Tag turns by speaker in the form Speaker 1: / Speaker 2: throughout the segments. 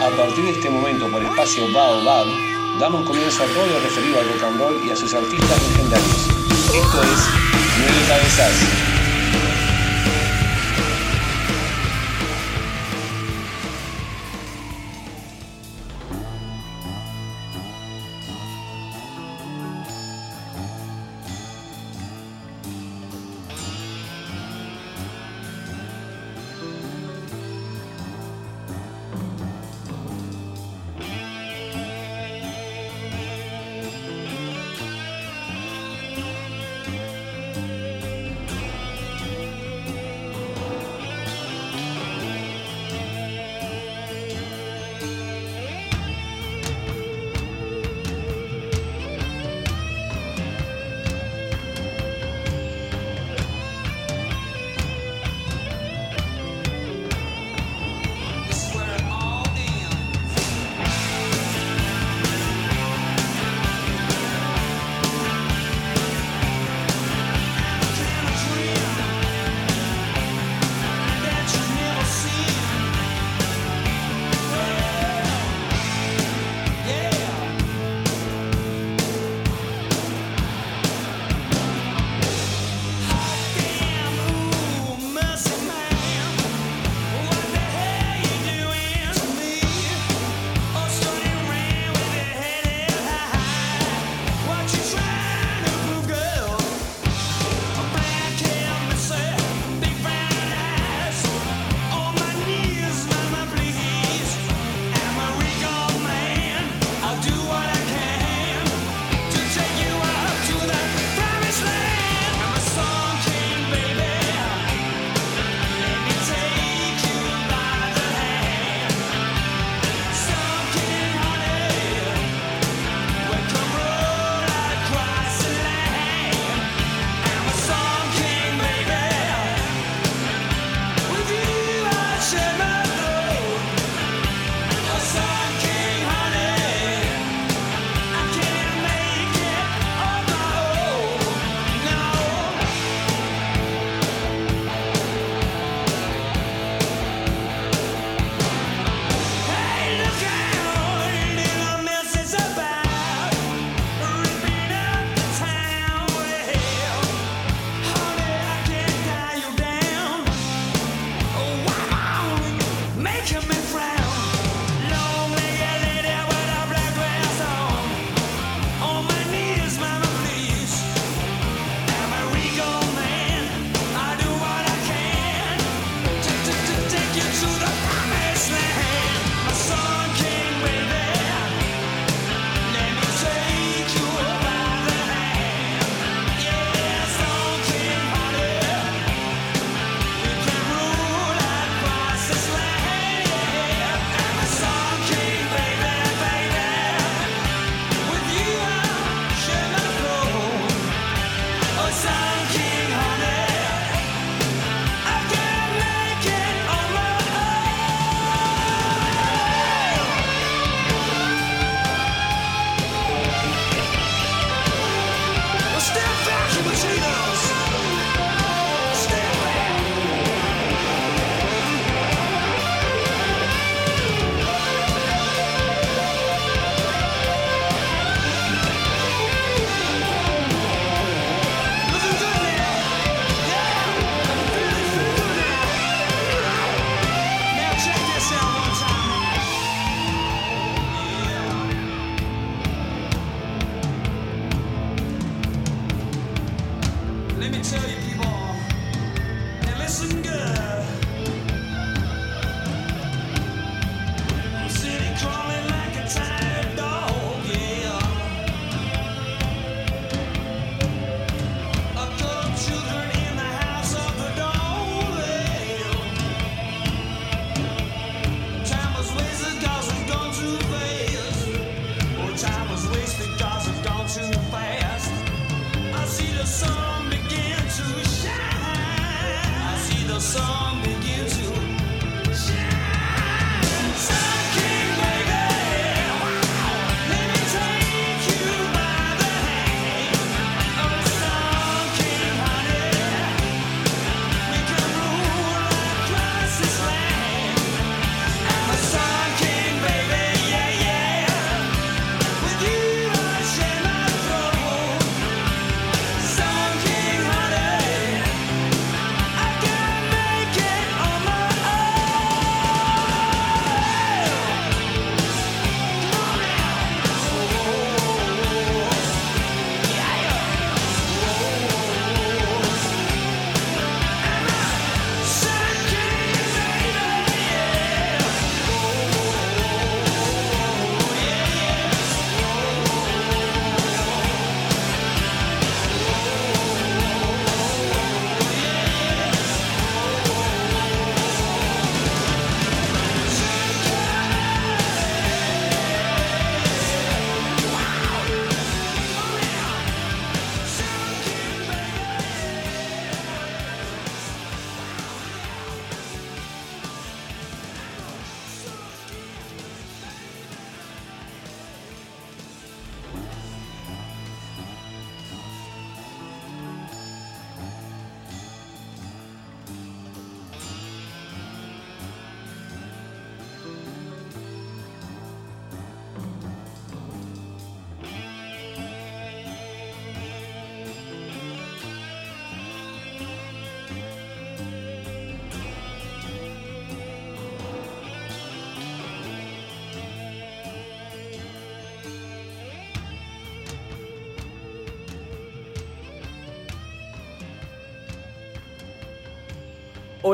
Speaker 1: A partir de este momento, por espacio Baobab, damos comienzo a todo lo referido al rock and roll y a sus artistas legendarios. Esto es Nueve Cabezas.
Speaker 2: do what I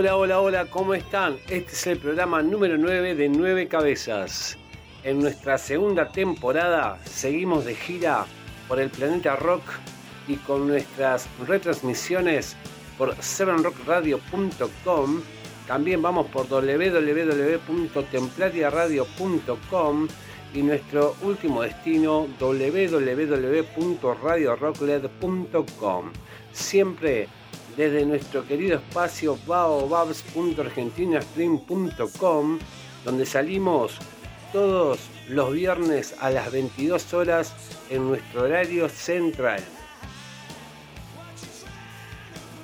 Speaker 2: Hola, hola, hola, ¿cómo están? Este es el programa número 9 de 9 Cabezas. En nuestra segunda temporada seguimos de gira por el planeta rock y con nuestras retransmisiones por 7rockradio.com. También vamos por www.templariaradio.com y nuestro último destino www.radiorockled.com. Siempre desde nuestro querido espacio baobabs.argentinastream.com, donde salimos todos los viernes a las 22 horas en nuestro horario central.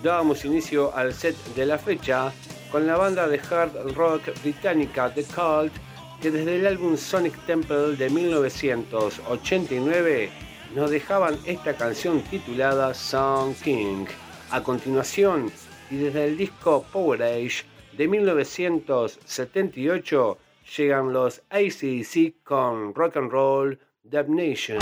Speaker 2: Dábamos inicio al set de la fecha con la banda de hard rock británica The Cult, que desde el álbum Sonic Temple de 1989 nos dejaban esta canción titulada Song King. A continuación, y desde el disco Power Age de 1978, llegan los ACDC con Rock and Roll Damnation.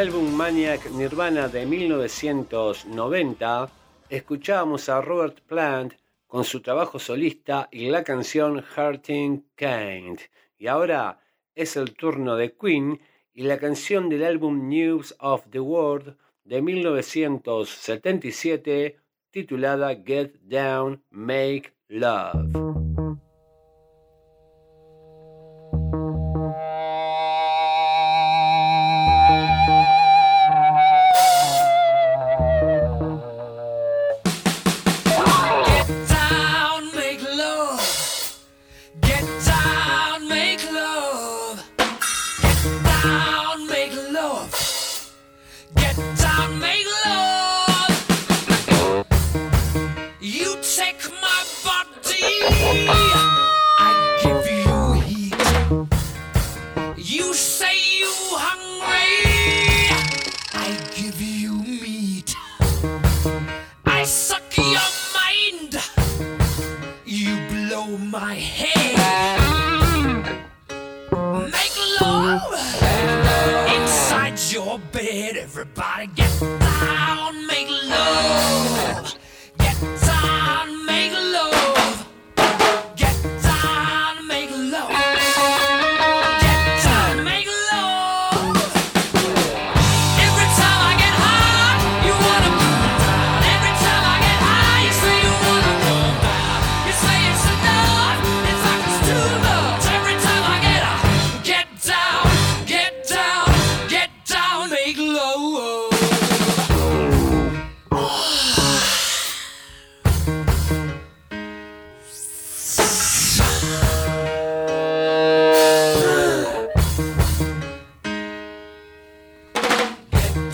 Speaker 3: Álbum Maniac Nirvana de 1990, escuchábamos a Robert Plant con su trabajo solista y la canción Hurting Kind. Y ahora es el turno de Queen y la canción del álbum News of the World de 1977 titulada Get Down, Make Love.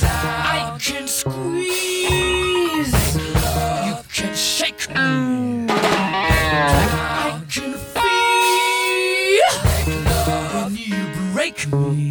Speaker 4: I can squeeze. You
Speaker 3: can shake me. I can you break me.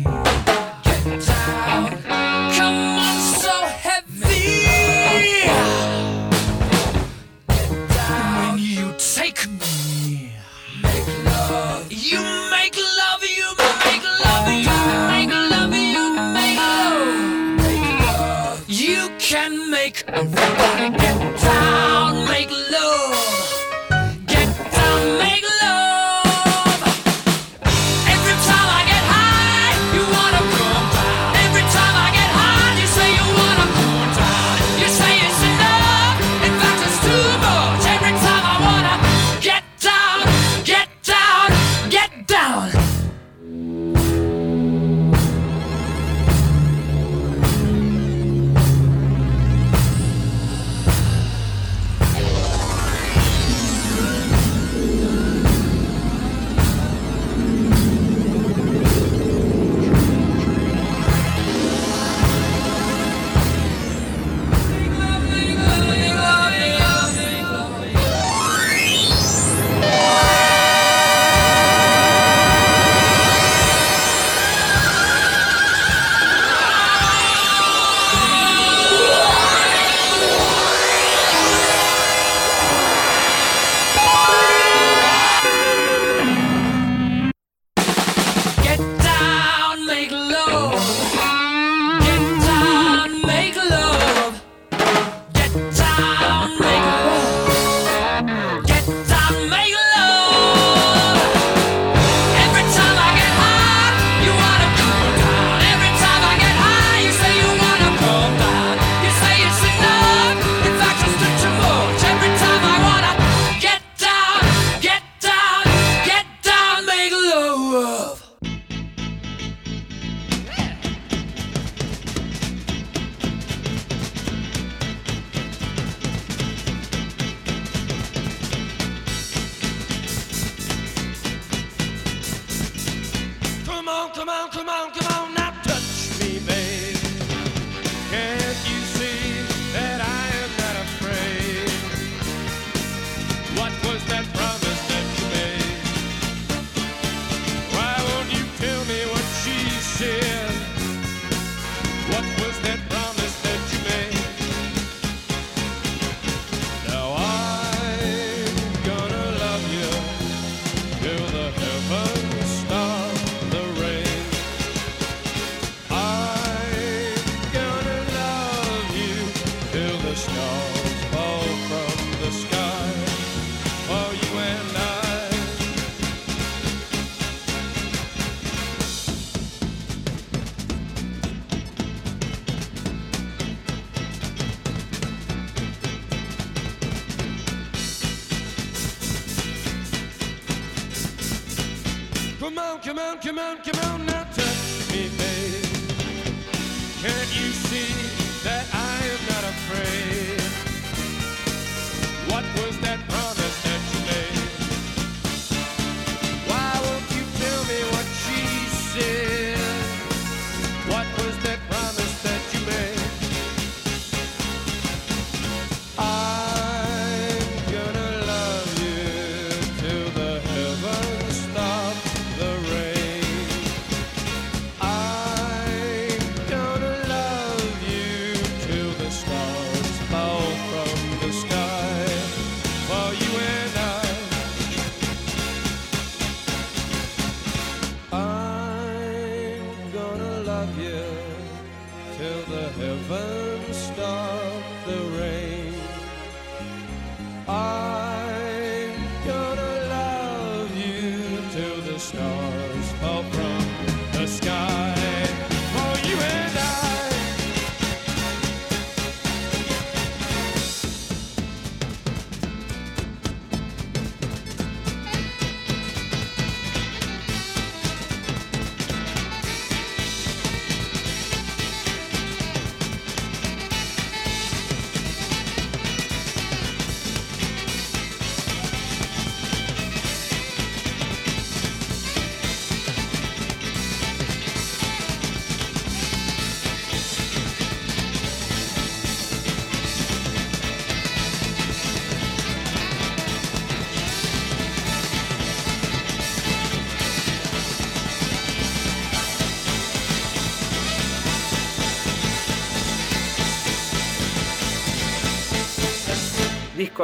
Speaker 3: Come on, come on,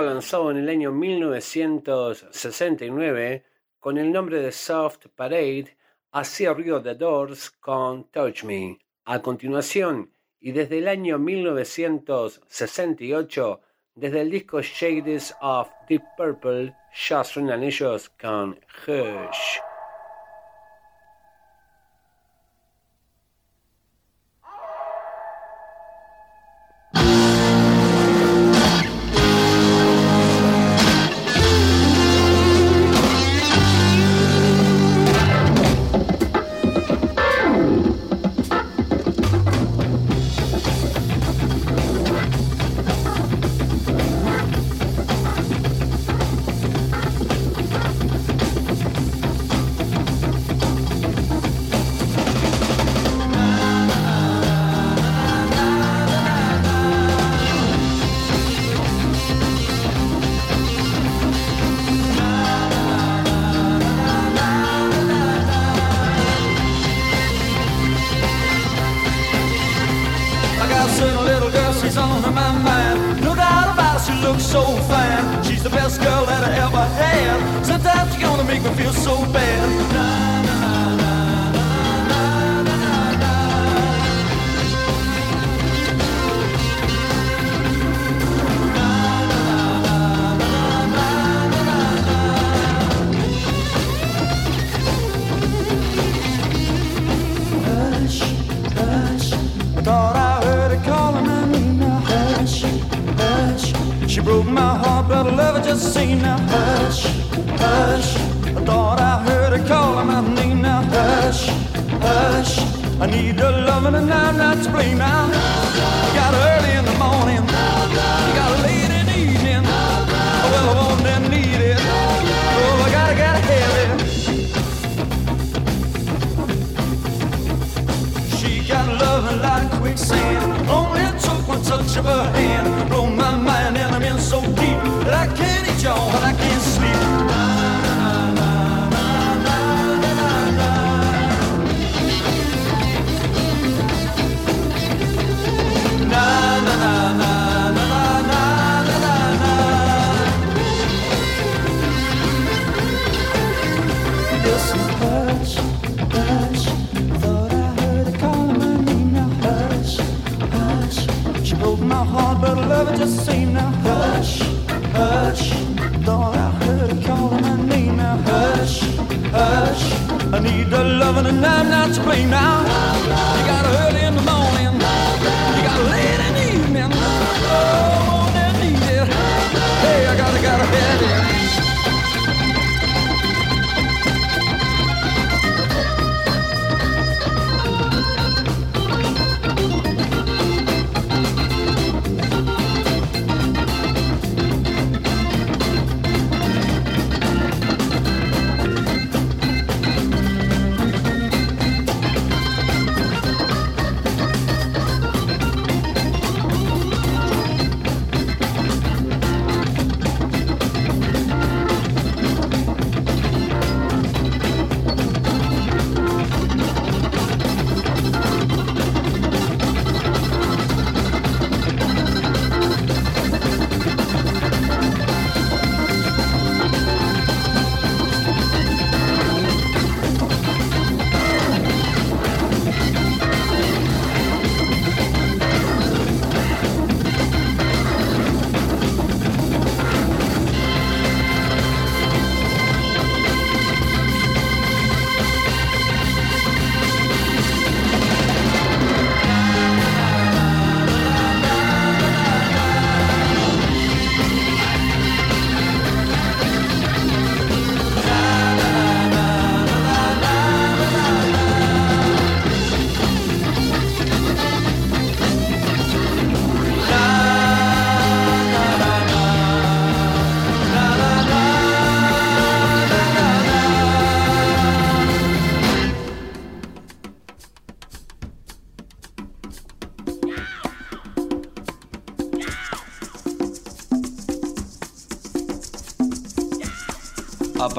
Speaker 1: disco lanzado en el año 1969 con el nombre de Soft Parade, así abrió de Doors con Touch Me. A continuación, y desde el año 1968, desde el disco Shades of Deep Purple, ya suenan ellos con Hush.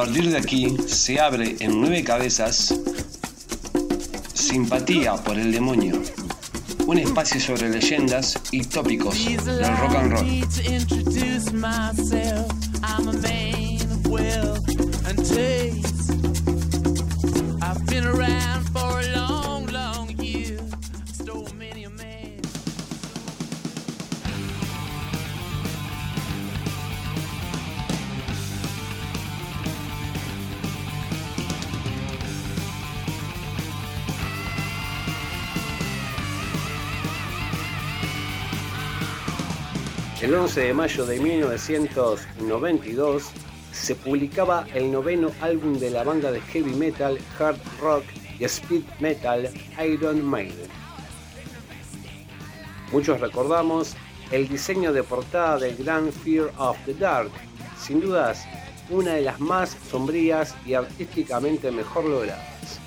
Speaker 1: partir de aquí se abre en nueve cabezas Simpatía por el Demonio,
Speaker 2: un espacio sobre leyendas y tópicos del rock and roll. El 11 de mayo de 1992 se publicaba el noveno álbum de la banda de heavy metal, hard rock y speed metal Iron Maiden. Muchos recordamos el diseño de portada del Grand Fear of the Dark, sin dudas una de las más sombrías y artísticamente mejor logradas.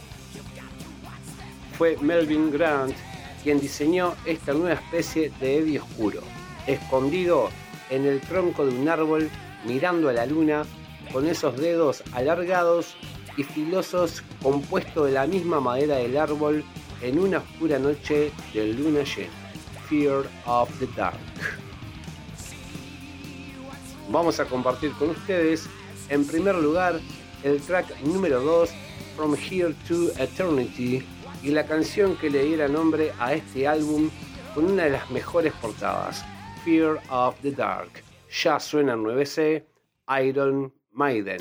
Speaker 2: Fue Melvin Grant quien diseñó esta nueva especie de Eddie oscuro, escondido en el tronco de un árbol mirando a la luna con esos dedos alargados y filosos compuestos de la misma madera del árbol en una oscura noche de luna llena. Fear of the Dark. Vamos a compartir con ustedes en primer lugar el track número 2 From Here to Eternity y la canción que le diera nombre a este álbum con una de las mejores portadas, Fear of the Dark. Ya suena en 9C, Iron Maiden.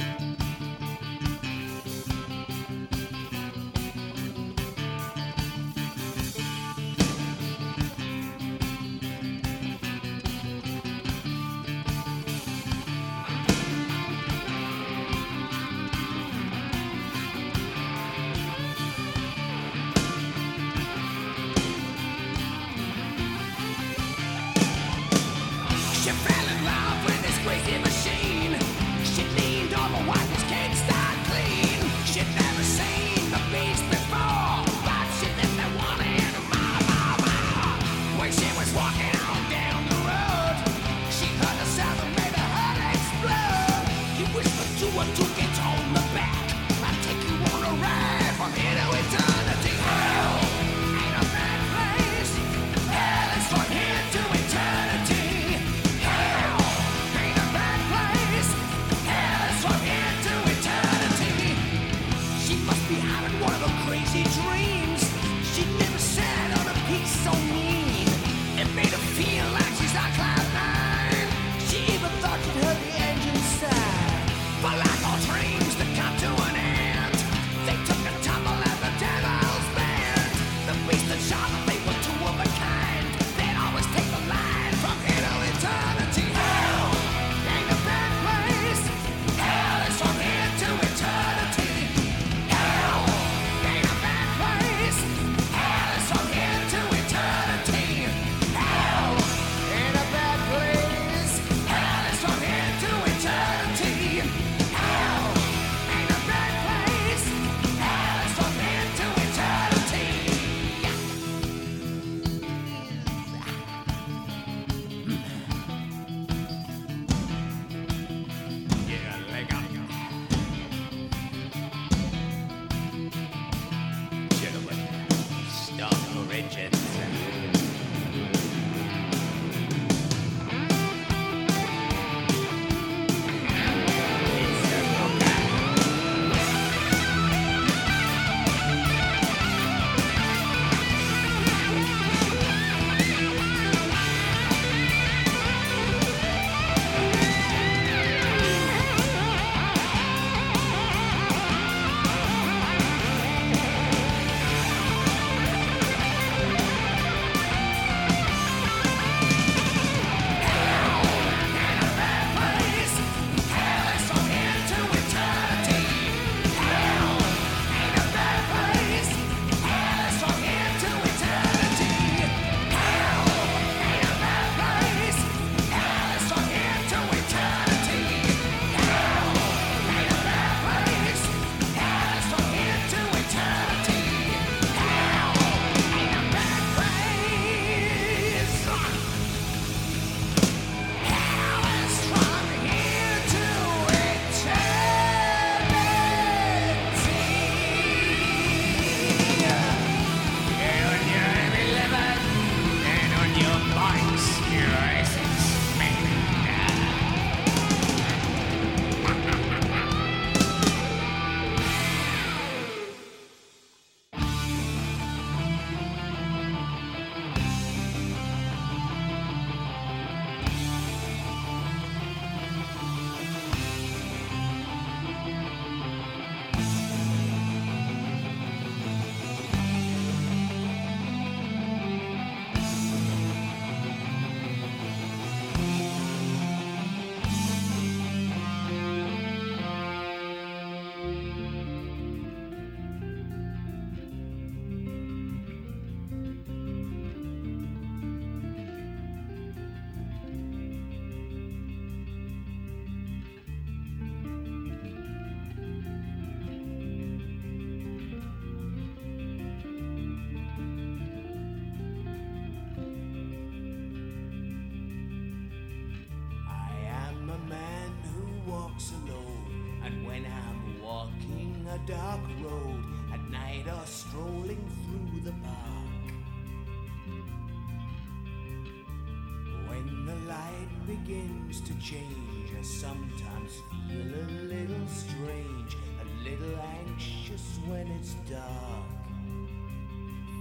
Speaker 5: To change, I sometimes feel a little strange, a little anxious when it's dark.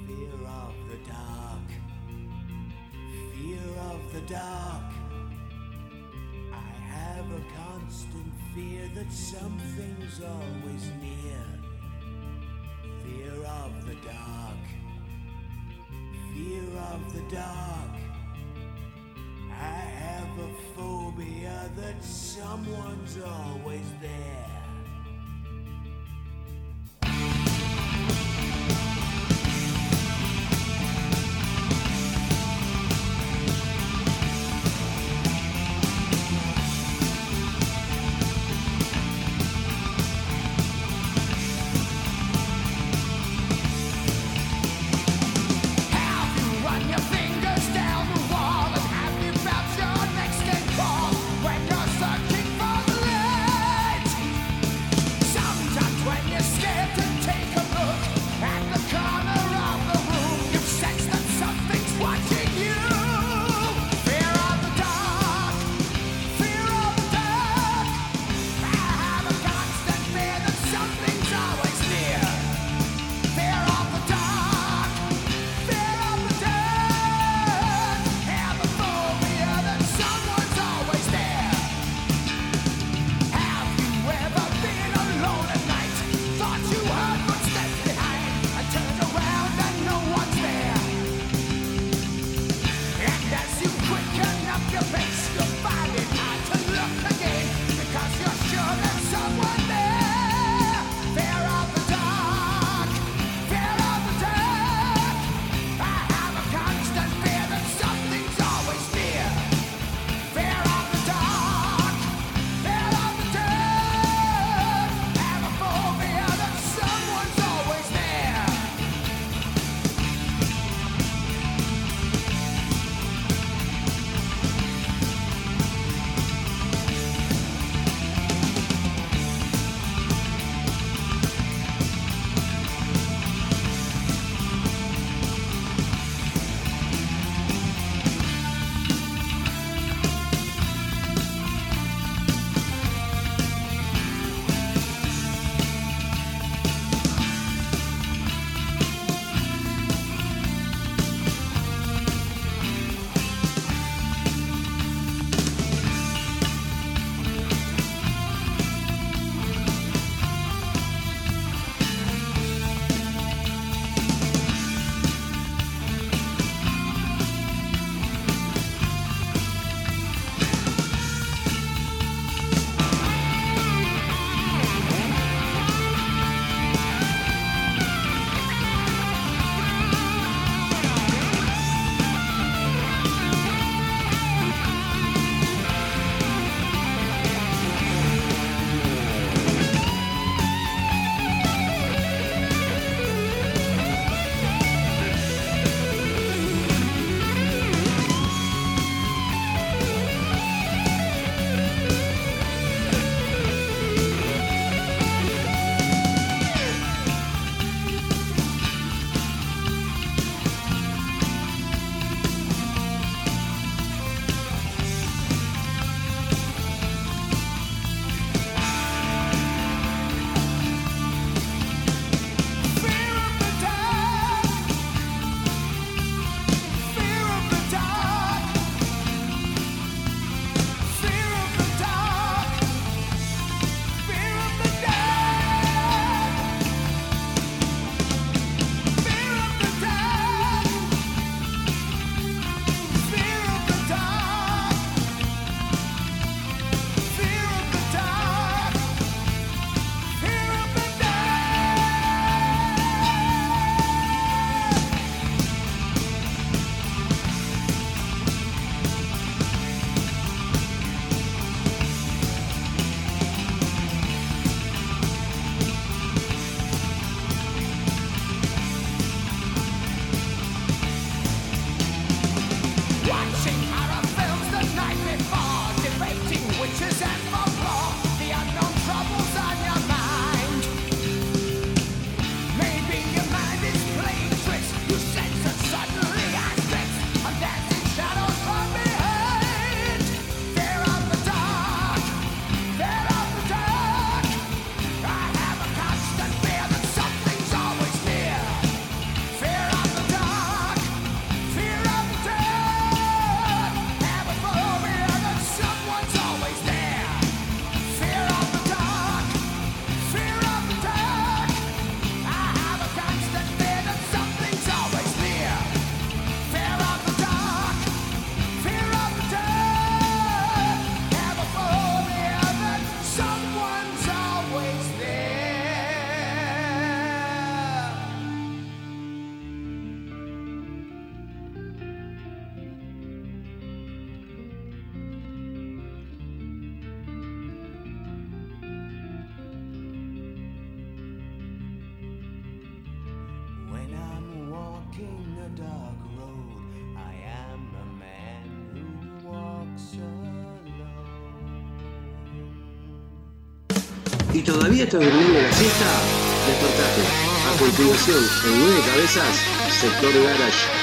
Speaker 5: Fear of the dark, fear of the dark. I have a constant fear that something's always near. Fear of the dark, fear of the dark. Have a phobia that someone's always there.
Speaker 3: Todavía estás durmiendo la siesta? Despertate. A continuación, en nueve cabezas, sector garage.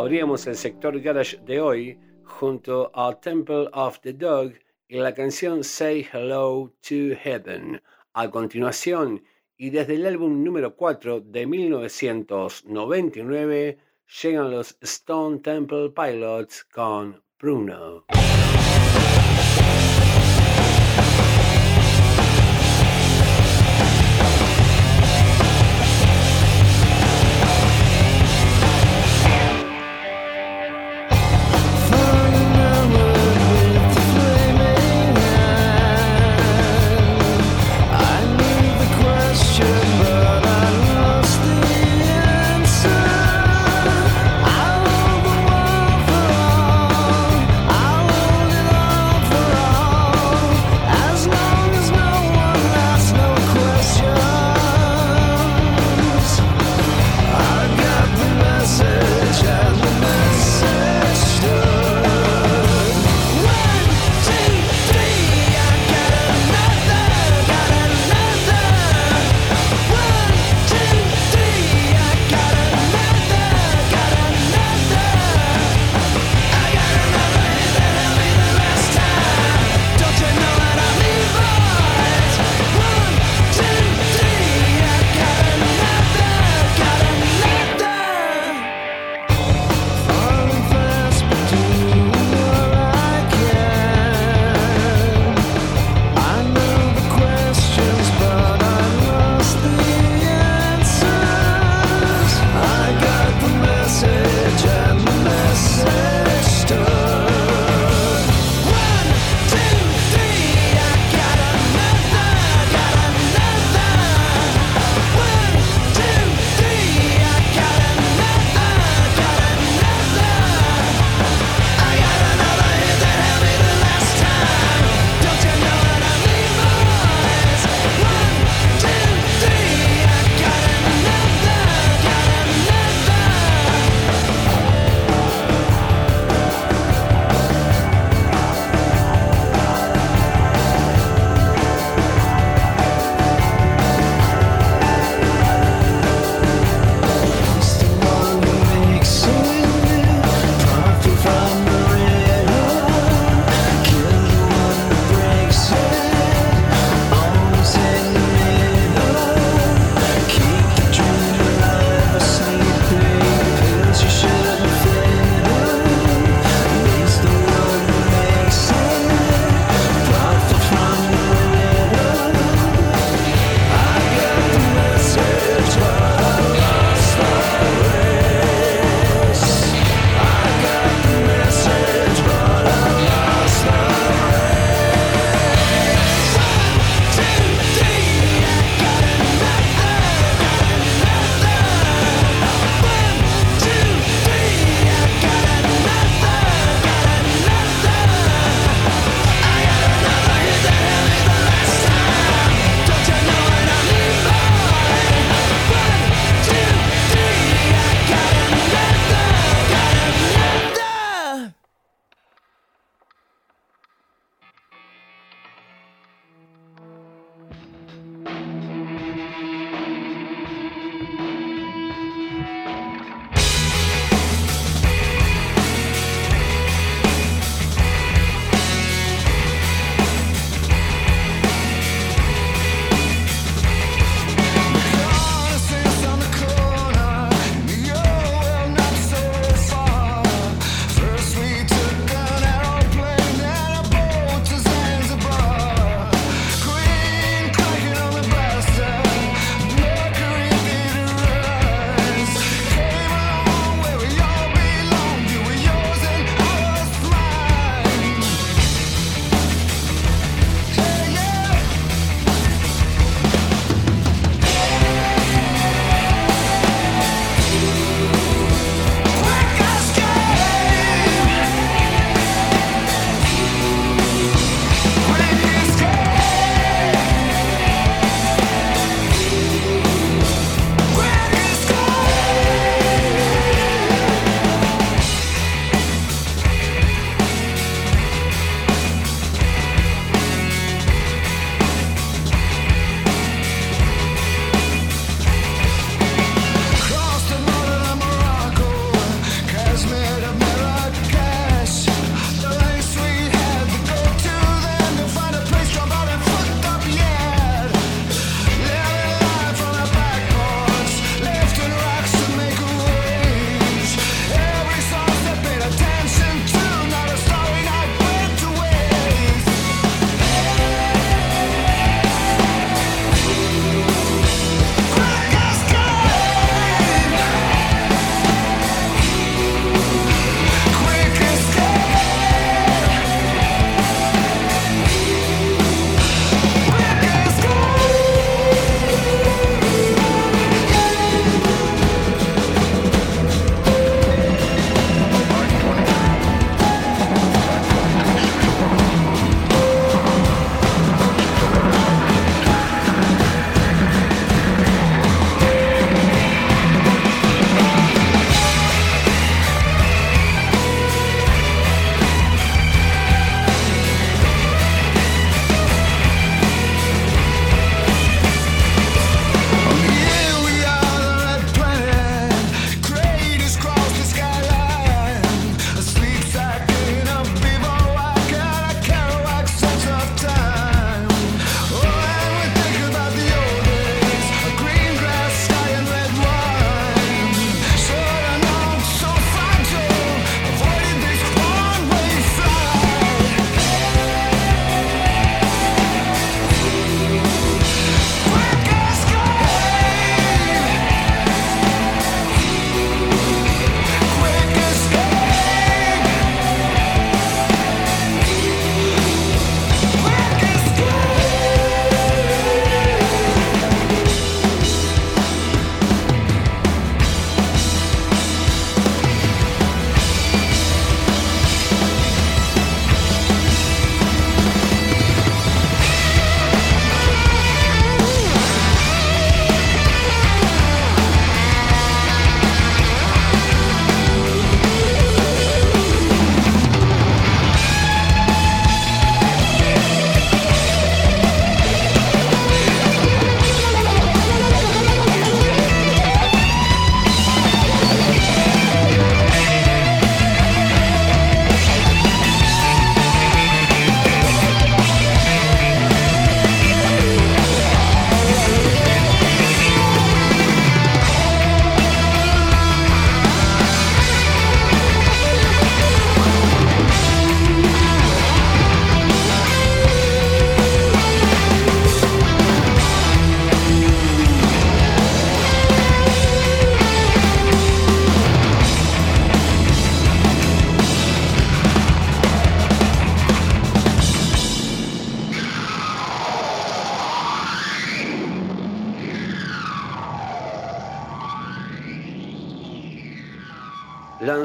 Speaker 2: Abríamos el sector garage de hoy junto a Temple of the Dog y la canción Say Hello to Heaven. A continuación, y desde el álbum número 4 de 1999, llegan los Stone Temple Pilots con Bruno.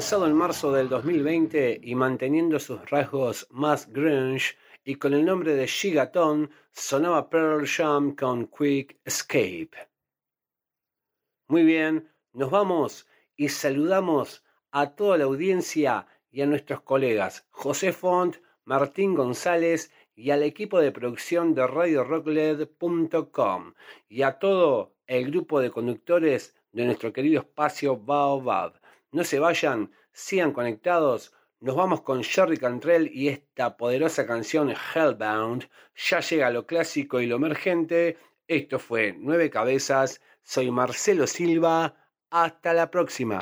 Speaker 2: Lanzado en marzo del 2020 y manteniendo sus rasgos más grunge y con el nombre de Gigaton, sonaba Pearl Jam con Quick Escape. Muy bien, nos vamos y saludamos a toda la audiencia y a nuestros colegas José Font, Martín González y al equipo de producción de RadioRockLed.com y a todo el grupo de conductores de nuestro querido espacio Baobab. No se vayan, sigan conectados. Nos vamos con Jerry Cantrell y esta poderosa canción Hellbound. Ya llega lo clásico y lo emergente. Esto fue Nueve Cabezas. Soy Marcelo Silva. Hasta la próxima.